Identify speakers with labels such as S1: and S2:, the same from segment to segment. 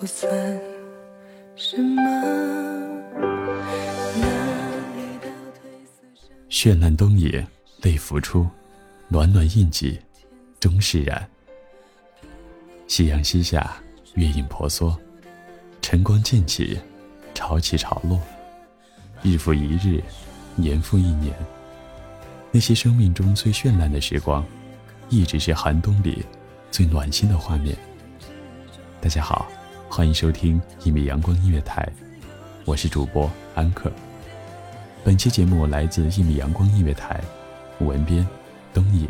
S1: 不算什么绚烂东野，泪浮出，暖暖印记，终释然。夕阳西下，月影婆娑，晨光渐起，潮起潮落，日复一日，年复一年。那些生命中最绚烂的时光，一直是寒冬里最暖心的画面。大家好，欢迎收听一米阳光音乐台，我是主播安克。本期节目来自一米阳光音乐台，文编东野。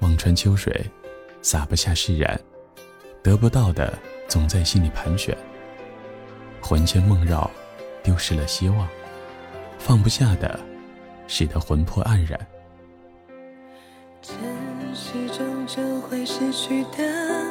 S1: 望穿秋水，洒不下释然，得不到的总在心里盘旋，魂牵梦绕。丢失了希望，放不下的，使得魂魄黯然。
S2: 珍惜终究会失去的，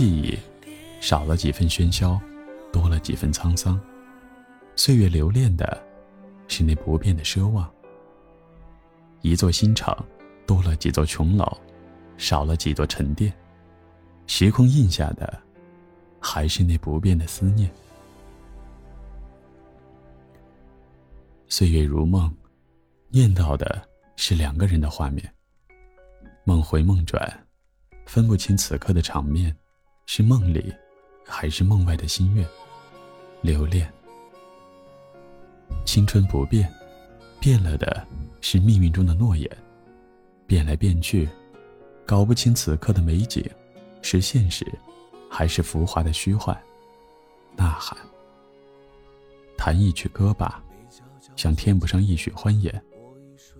S1: 记忆少了几分喧嚣，多了几分沧桑。岁月留恋的，是那不变的奢望。一座新城，多了几座琼楼，少了几座沉淀。时空印下的，还是那不变的思念。岁月如梦，念到的是两个人的画面。梦回梦转，分不清此刻的场面。是梦里，还是梦外的心愿？留恋。青春不变，变了的是命运中的诺言。变来变去，搞不清此刻的美景，是现实，还是浮华的虚幻？呐喊。弹一曲歌吧，想添不上一曲欢颜，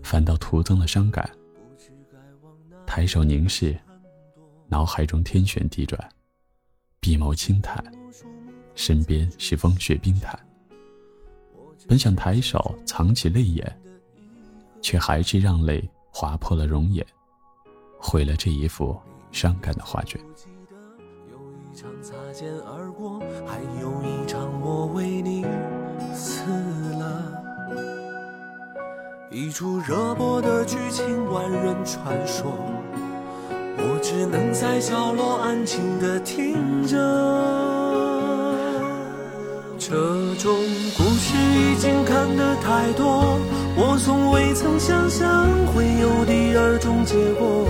S1: 反倒徒增了伤感。抬手凝视，脑海中天旋地转。笔眸轻弹，身边是风雪冰潭。本想抬手藏起泪眼，却还是让泪划破了容颜，毁了这一幅伤感的画卷。
S2: 有一场擦肩而过，还有一场我为你死了。
S3: 一出热播的剧情，万人传说，只能在角落安静的听着。这种故事已经看得太多，我从未曾想象会有第二种结果。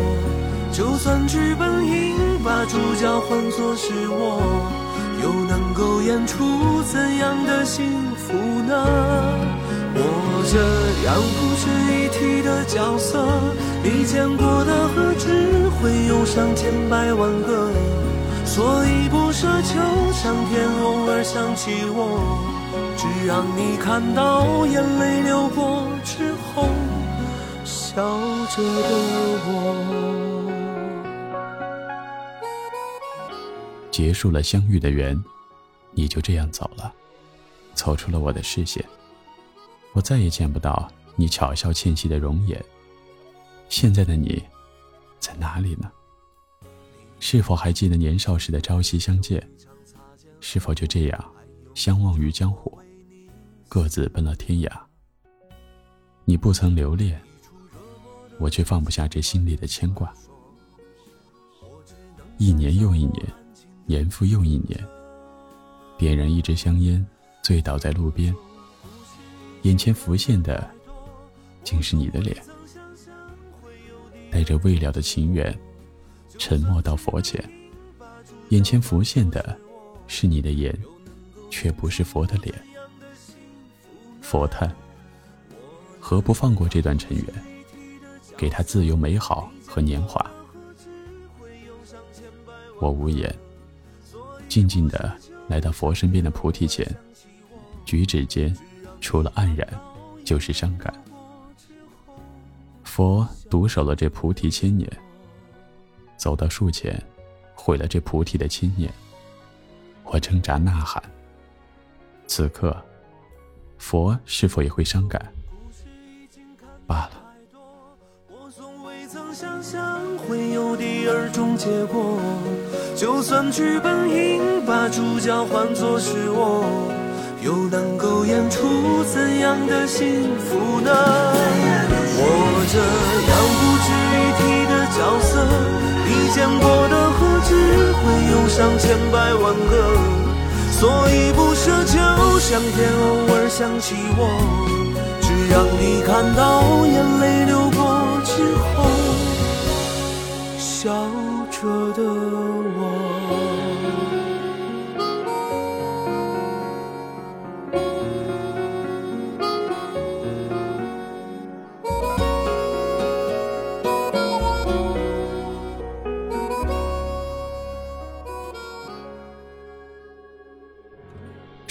S3: 就算剧本应把主角换作是我，又能够演出怎样的幸福呢？我这样不值一提的角色，你见过的何止会有上千百万个，所以不奢求上天偶尔想起我，只让你看到眼泪流过之后笑着的我。
S1: 结束了相遇的缘，你就这样走了，走出了我的视线。我再也见不到你巧笑倩兮的容颜。现在的你，在哪里呢？是否还记得年少时的朝夕相见？是否就这样相忘于江湖，各自奔了天涯？你不曾留恋，我却放不下这心里的牵挂。一年又一年，年复又一年，点燃一支香烟，醉倒在路边。眼前浮现的，竟是你的脸，带着未了的情缘，沉默到佛前。眼前浮现的，是你的眼，却不是佛的脸。佛叹：何不放过这段尘缘，给他自由美好和年华？我无言，静静的来到佛身边的菩提前，举指间。除了黯然，就是伤感。佛独守了这菩提千年，走到树前，毁了这菩提的千年。我挣扎呐喊。此刻，佛是否也会伤感？罢了。
S3: 会有第二种结果，就算剧本应把主角换作是我。又能够演出怎样的幸福呢？我这样不值一提的角色，你见过的何止会有上千百万个？所以不奢求上天偶尔想起我，只让你看到眼泪流过之后，笑着的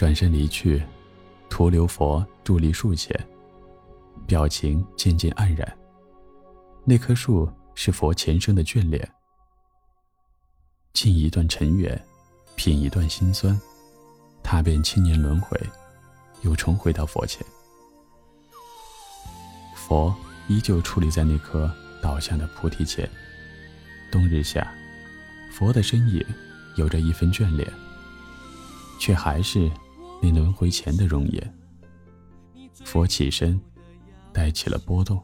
S1: 转身离去，徒留佛伫立树前，表情渐渐黯然。那棵树是佛前生的眷恋，尽一段尘缘，品一段心酸，踏遍千年轮回，又重回到佛前。佛依旧矗立在那棵倒下的菩提前，冬日下，佛的身影有着一分眷恋，却还是。那轮回前的容颜。佛起身，带起了波动。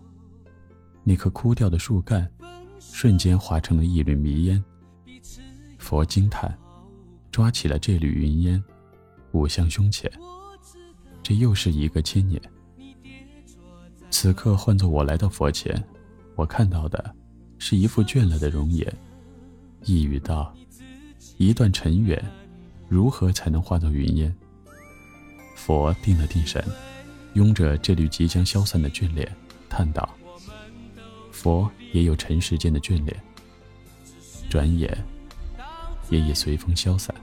S1: 那棵枯掉的树干，瞬间化成了一缕迷烟。佛惊叹，抓起了这缕云烟，舞向胸前。这又是一个千年。此刻换作我来到佛前，我看到的，是一副倦了的容颜。一语道：一段尘缘，如何才能化作云烟？佛定了定神，拥着这缕即将消散的眷恋，叹道：“佛也有尘世间的眷恋，转眼也已随风消散。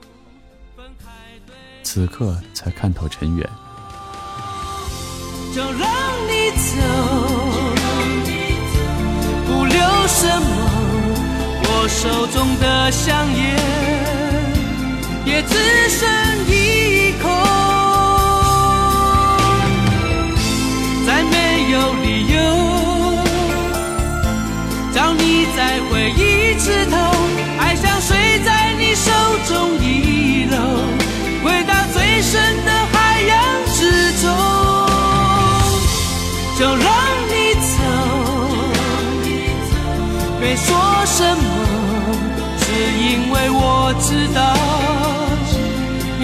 S1: 此刻才看透尘缘。”
S3: 就让你走，不留什么。我手中的香烟，也只剩一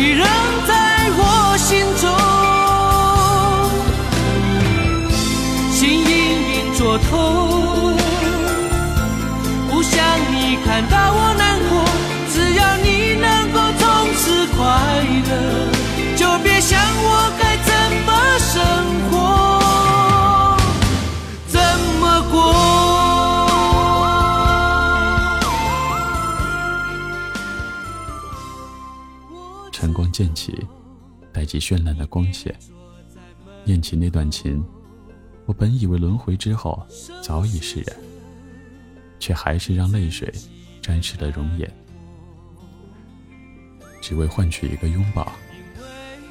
S3: 你
S4: 仍在我心中，心隐隐作痛，不想你看到
S1: 晨光渐起，带起绚烂的光线，念起那段情。我本以为轮回之后早已释然，却还是让泪水沾湿了容颜，只为换取一个拥抱，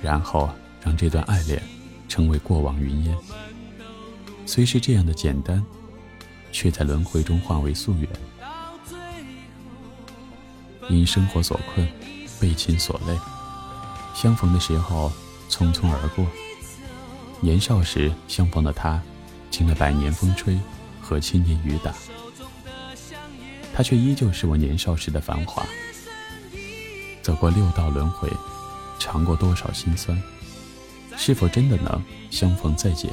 S1: 然后让这段爱恋成为过往云烟。虽是这样的简单，却在轮回中化为夙愿。因生活所困，被情所累，相逢的时候匆匆而过。年少时相逢的他，经了百年风吹和千年雨打，他却依旧是我年少时的繁华。走过六道轮回，尝过多少辛酸，是否真的能相逢再见？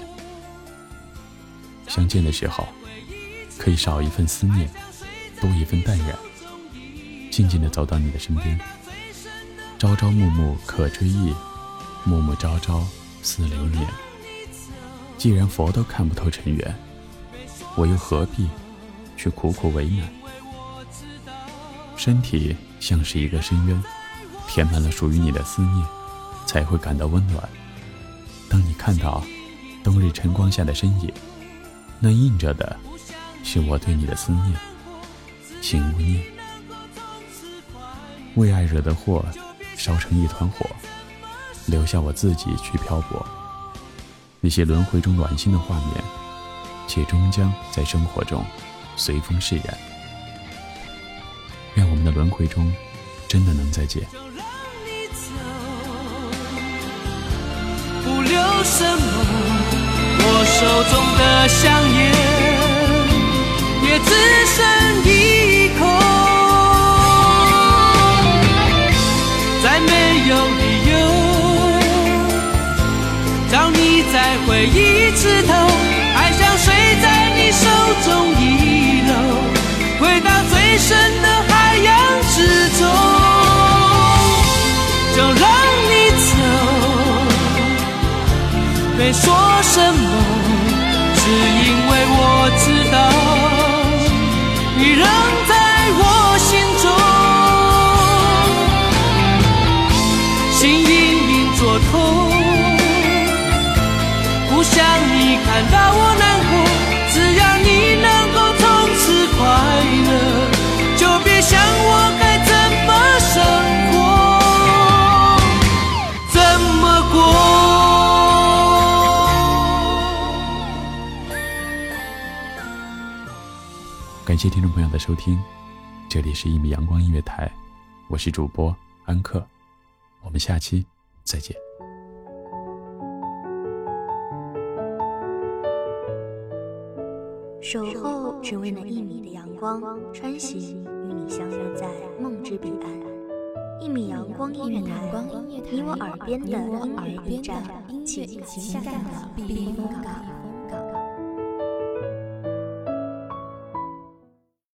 S1: 相见的时候，可以少一份思念，多一份淡然，静静地走到你的身边。朝朝暮暮可追忆，暮暮朝朝似流年。既然佛都看不透尘缘，我又何必去苦苦为难？身体像是一个深渊，填满了属于你的思念，才会感到温暖。当你看到冬日晨光下的身影，那映着的是我对你的思念，请勿念。为爱惹的祸，烧成一团火，留下我自己去漂泊。那些轮回中暖心的画面，且终将在生活中随风释然。愿我们的轮回中真的能再见。
S4: 不留什么，我手中的香烟也只剩一口，有理由。让你再回一次头，看到我难过，只要你能够从此快乐，就别想我该怎么生活，怎么过。
S1: 感谢听众朋友的收听，这里是一米阳光音乐台，我是主播安克，我们下期再见。
S5: 守候只为那一米的阳光，穿行与你相约在梦之彼岸。一米阳光音乐台，你我耳边的音乐驿站，情感的避风港。